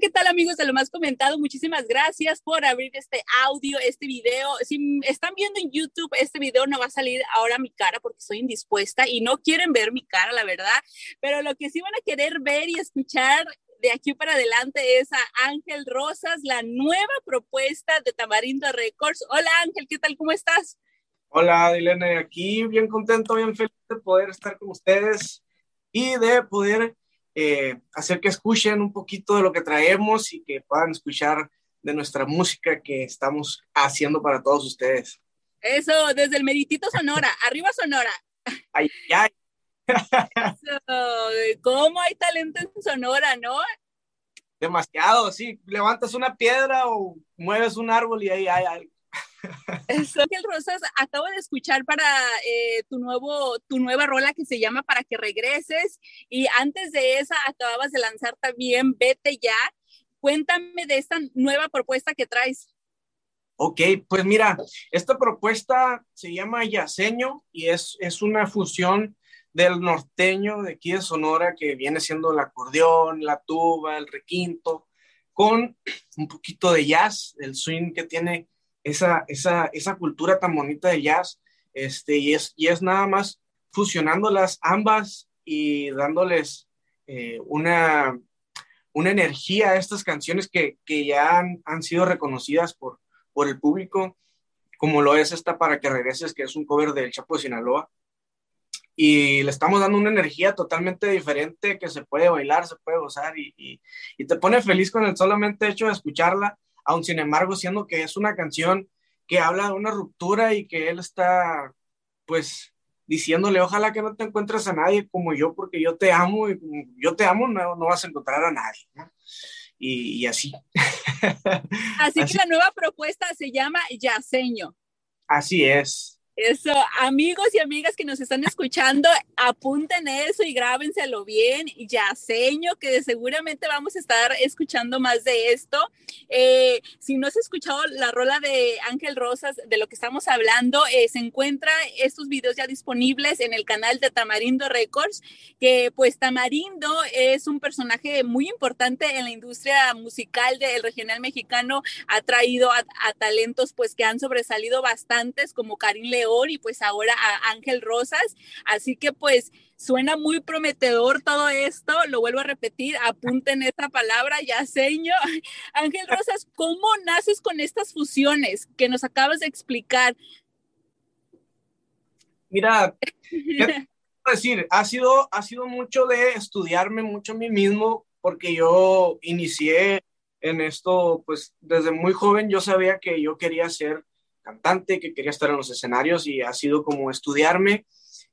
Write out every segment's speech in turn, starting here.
¿qué tal amigos de lo más comentado? Muchísimas gracias por abrir este audio, este video. Si están viendo en YouTube, este video no va a salir ahora mi cara porque estoy indispuesta y no quieren ver mi cara, la verdad, pero lo que sí van a querer ver y escuchar de aquí para adelante es a Ángel Rosas, la nueva propuesta de Tamarindo Records. Hola Ángel, ¿qué tal? ¿Cómo estás? Hola Dilene, aquí bien contento, bien feliz de poder estar con ustedes y de poder eh, hacer que escuchen un poquito de lo que traemos y que puedan escuchar de nuestra música que estamos haciendo para todos ustedes. Eso, desde el Meritito Sonora, arriba Sonora. Ay, ay. Eso, ¿cómo hay talento en Sonora, no? Demasiado, sí. Levantas una piedra o mueves un árbol y ahí hay algo. Eso, Ángel Rosas, acabo de escuchar para eh, tu, nuevo, tu nueva rola que se llama Para que regreses y antes de esa acababas de lanzar también Vete ya. Cuéntame de esta nueva propuesta que traes. Ok, pues mira, esta propuesta se llama Yaceño y es, es una fusión del norteño de aquí de Sonora que viene siendo el acordeón, la tuba, el requinto, con un poquito de jazz, el swing que tiene esa, esa, esa cultura tan bonita de jazz, este, y, es, y es nada más fusionándolas ambas y dándoles eh, una, una energía a estas canciones que, que ya han, han, sido reconocidas por, por el público, como lo es esta Para que regreses, que es un cover del Chapo de Sinaloa. Y le estamos dando una energía totalmente diferente que se puede bailar, se puede gozar y, y, y te pone feliz con el solamente hecho de escucharla aun sin embargo, siendo que es una canción que habla de una ruptura y que él está, pues, diciéndole, ojalá que no te encuentres a nadie como yo, porque yo te amo y como yo te amo, no, no vas a encontrar a nadie. ¿no? Y, y, así. así. Así que la nueva propuesta se llama Yaceño. Así es. Eso, amigos y amigas que nos están escuchando, apunten eso y grábenselo bien. Ya seño que seguramente vamos a estar escuchando más de esto. Eh, si no has escuchado la rola de Ángel Rosas, de lo que estamos hablando, eh, se encuentra estos videos ya disponibles en el canal de Tamarindo Records, que pues Tamarindo es un personaje muy importante en la industria musical del regional mexicano, ha traído a, a talentos pues que han sobresalido bastantes como Karim León y pues ahora a Ángel Rosas. Así que pues suena muy prometedor todo esto. Lo vuelvo a repetir, apunten esta palabra, ya señor. Ángel Rosas, ¿cómo naces con estas fusiones que nos acabas de explicar? Mira, decir? Ha sido, ha sido mucho de estudiarme mucho a mí mismo porque yo inicié en esto, pues desde muy joven yo sabía que yo quería ser cantante, que quería estar en los escenarios y ha sido como estudiarme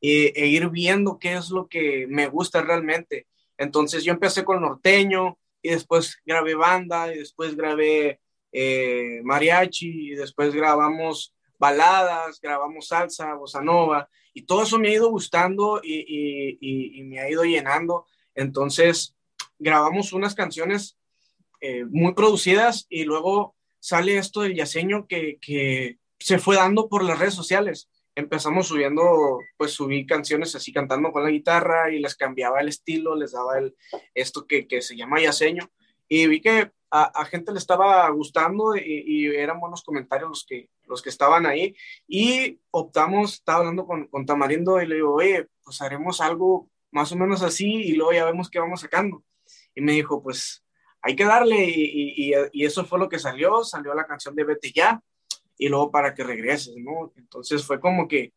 e, e ir viendo qué es lo que me gusta realmente. Entonces yo empecé con norteño y después grabé banda y después grabé eh, mariachi y después grabamos baladas, grabamos salsa, bossa nova y todo eso me ha ido gustando y me ha ido llenando. Entonces grabamos unas canciones eh, muy producidas y luego sale esto del yaceño que, que, se fue dando por las redes sociales. Empezamos subiendo, pues subí canciones así cantando con la guitarra y les cambiaba el estilo, les daba el, esto que, que se llama yaceño. Y vi que a, gente le estaba gustando y, y, eran buenos comentarios los que, los que estaban ahí. Y optamos, estaba hablando con, con Tamarindo y le digo, oye, pues haremos algo más o menos así y luego ya vemos qué vamos sacando. Y me dijo, pues hay que darle y, eso fue lo que salió, salió la canción de Vete Ya y luego para que regreses, ¿no? Entonces fue como que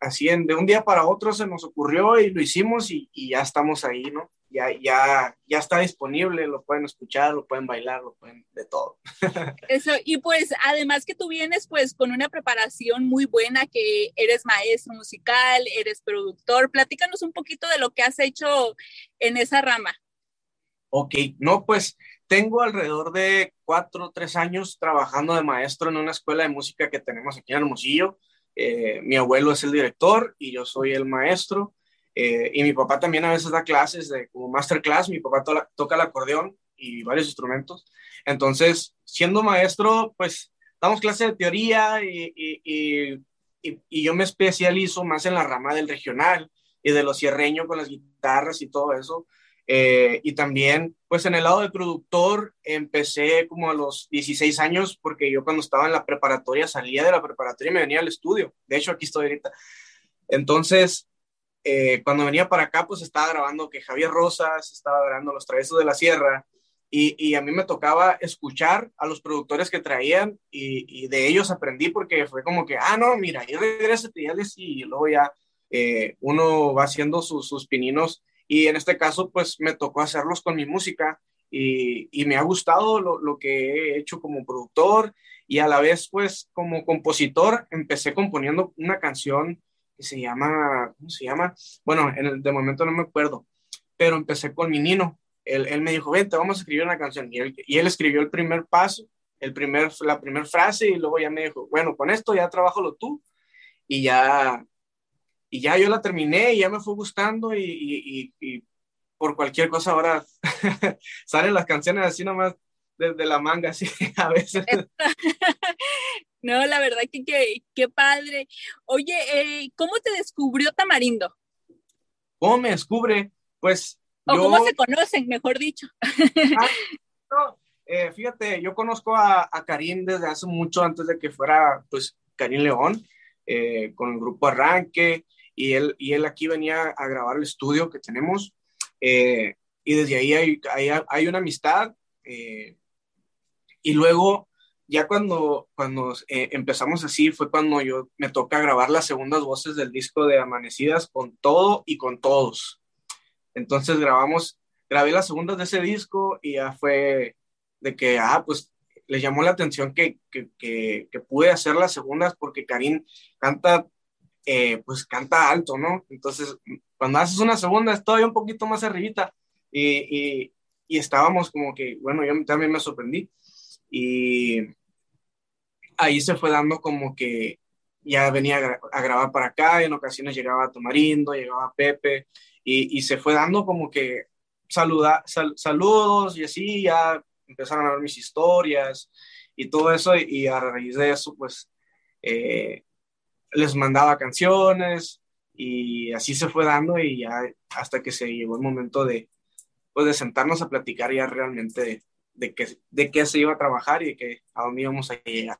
así de un día para otro se nos ocurrió y lo hicimos y, y, ya estamos ahí, ¿no? Ya, ya, ya está disponible, lo pueden escuchar, lo pueden bailar, lo pueden de todo. Eso, y pues además que tú vienes pues con una preparación muy buena, que eres maestro musical, eres productor, platícanos un poquito de lo que has hecho en esa rama. Ok, no, pues tengo alrededor de cuatro o tres años trabajando de maestro en una escuela de música que tenemos aquí en Hermosillo. Eh, mi abuelo es el director y yo soy el maestro. Eh, y mi papá también a veces da clases de como masterclass. Mi papá to toca el acordeón y varios instrumentos. Entonces, siendo maestro, pues damos clases de teoría y, yo me especializo más en la rama del regional y de lo cierreño con las guitarras y todo eso. Eh, y también, pues en el lado de productor, empecé como a los 16 años, porque yo cuando estaba en la preparatoria salía de la preparatoria y me venía al estudio. De hecho, aquí estoy ahorita. Entonces, eh, cuando venía para acá, pues estaba grabando que Javier Rosas, estaba grabando Los Travesos de la Sierra, y, y, a mí me tocaba escuchar a los productores que traían y, y, de ellos aprendí porque fue como que, ah, no, mira, y regresa y y luego ya eh, uno va haciendo sus, sus pininos y en este caso, pues me tocó hacerlos con mi música y, y me ha gustado lo, lo, que he hecho como productor y a la vez, pues como compositor, empecé componiendo una canción que se llama, ¿cómo se llama? Bueno, en el, de momento no me acuerdo, pero empecé con mi Nino. Él, él me dijo, vente, vamos a escribir una canción. Y él, y él escribió el primer paso, el primer, la primera frase y luego ya me dijo, bueno, con esto ya trabajalo tú. Y ya y ya yo la terminé y ya me fue gustando y, y, y por cualquier cosa ahora salen las canciones así nomás desde la manga, así a veces. No, la verdad que qué padre. Oye, eh, ¿cómo te descubrió Tamarindo? ¿Cómo me descubre? Pues. O cómo se conocen, mejor dicho. Ah, no, eh, fíjate, yo conozco a, a Karim desde hace mucho antes de que fuera, pues, Karim León, eh, con el grupo Arranque y él, y él aquí venía a grabar el estudio que tenemos eh, y desde ahí hay, hay, una amistad eh, y luego ya cuando, cuando eh, empezamos así fue cuando yo me toca grabar las segundas voces del disco de Amanecidas con todo y con todos. Entonces grabamos, grabé las segundas de ese disco y ya fue de que, ah, pues le llamó la atención que, que, que, que pude hacer las segundas porque Karim canta eh, pues canta alto, ¿no? Entonces, cuando haces una segunda, es todavía un poquito más arribita. Y, y, y, estábamos como que, bueno, yo también me sorprendí. Y ahí se fue dando como que ya venía a, a grabar para acá, y en ocasiones llegaba Tomarindo, llegaba Pepe, y, y se fue dando como que saluda, sal, saludos y así, ya empezaron a ver mis historias y todo eso, y, y a raíz de eso, pues, eh, les mandaba canciones y así se fue dando y ya hasta que se llegó el momento de, pues de sentarnos a platicar ya realmente de, de, qué, de qué se iba a trabajar y de qué, a dónde íbamos a llegar.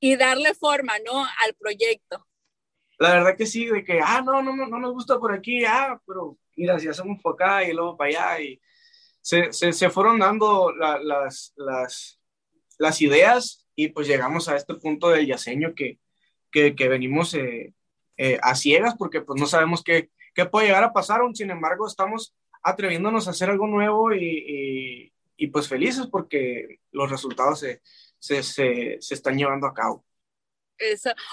Y darle forma, ¿no? Al proyecto. La verdad que sí, de que, ah, no, no, no, no nos gusta por aquí, ah, pero mira, si hacemos por acá y luego para allá y se, se, se fueron dando la, las, las, las ideas y pues llegamos a este punto del yaseño que, que, venimos eh, eh, a ciegas porque pues no sabemos qué, qué, puede llegar a pasar, aún sin embargo estamos atreviéndonos a hacer algo nuevo y, y, pues felices porque los resultados se, se, se, se están llevando a cabo.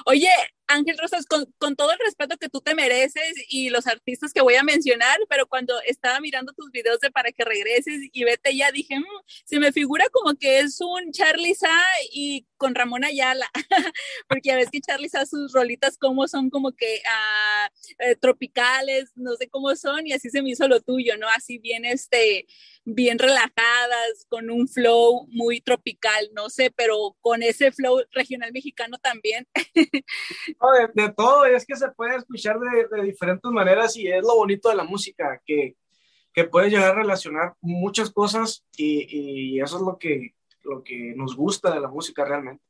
Oye, Ángel Rosas, con, todo el respeto que tú te mereces y los artistas que voy a mencionar, pero cuando estaba mirando tus videos de para que regreses y vete ya, dije, mmm, se me figura como que es un Charlie Sa y con Ramón Ayala, porque ya ves que Charlie Sa sus rolitas como son como que uh, eh, tropicales, no sé cómo son, y así se me hizo lo tuyo, ¿no? Así bien, este, bien relajadas, con un flow muy tropical, no sé, pero con ese flow regional mexicano también. de, de, todo, es que se puede escuchar de, de, diferentes maneras y es lo bonito de la música, que, que puedes llegar a relacionar muchas cosas y, y, eso es lo que, lo que nos gusta de la música realmente.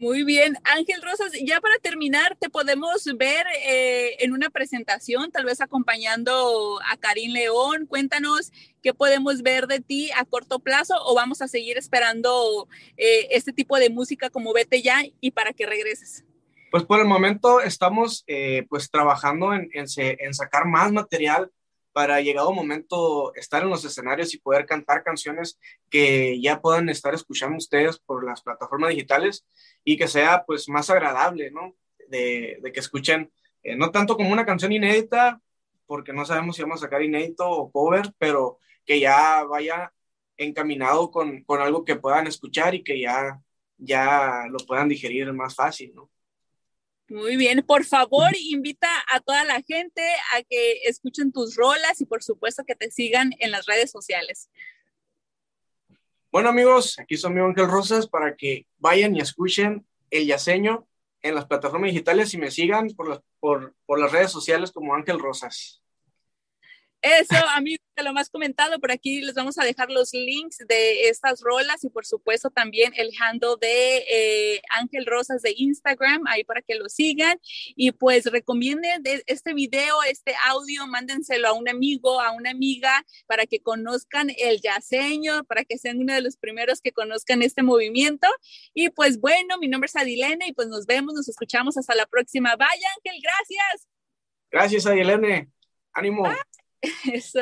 Muy bien, Ángel Rosas, ya para terminar, te podemos ver eh, en una presentación, tal vez acompañando a Karim León. Cuéntanos qué podemos ver de ti a corto plazo o vamos a seguir esperando eh, este tipo de música como Vete ya y para que regreses. Pues por el momento estamos eh, pues trabajando en, en, sacar más material para llegado momento estar en los escenarios y poder cantar canciones que ya puedan estar escuchando ustedes por las plataformas digitales y que sea pues más agradable, ¿no? De, de que escuchen, eh, no tanto como una canción inédita, porque no sabemos si vamos a sacar inédito o cover, pero que ya vaya encaminado con, con algo que puedan escuchar y que ya, ya lo puedan digerir más fácil, ¿no? Muy bien, por favor, invita a toda la gente a que escuchen tus rolas y por supuesto que te sigan en las redes sociales. Bueno amigos, aquí son mi Ángel Rosas para que vayan y escuchen El Yaceño en las plataformas digitales y me sigan por las, por, por las redes sociales como Ángel Rosas. Eso, amigos, lo más comentado, por aquí les vamos a dejar los links de estas rolas y por supuesto también el handle de eh, Ángel Rosas de Instagram, ahí para que lo sigan. Y pues recomienden este video, este audio, mándenselo a un amigo, a una amiga, para que conozcan el yaceño, para que sean uno de los primeros que conozcan este movimiento. Y pues bueno, mi nombre es Adilene y pues nos vemos, nos escuchamos hasta la próxima. Vaya, Ángel, gracias. Gracias, Adilene. Ánimo. Eso.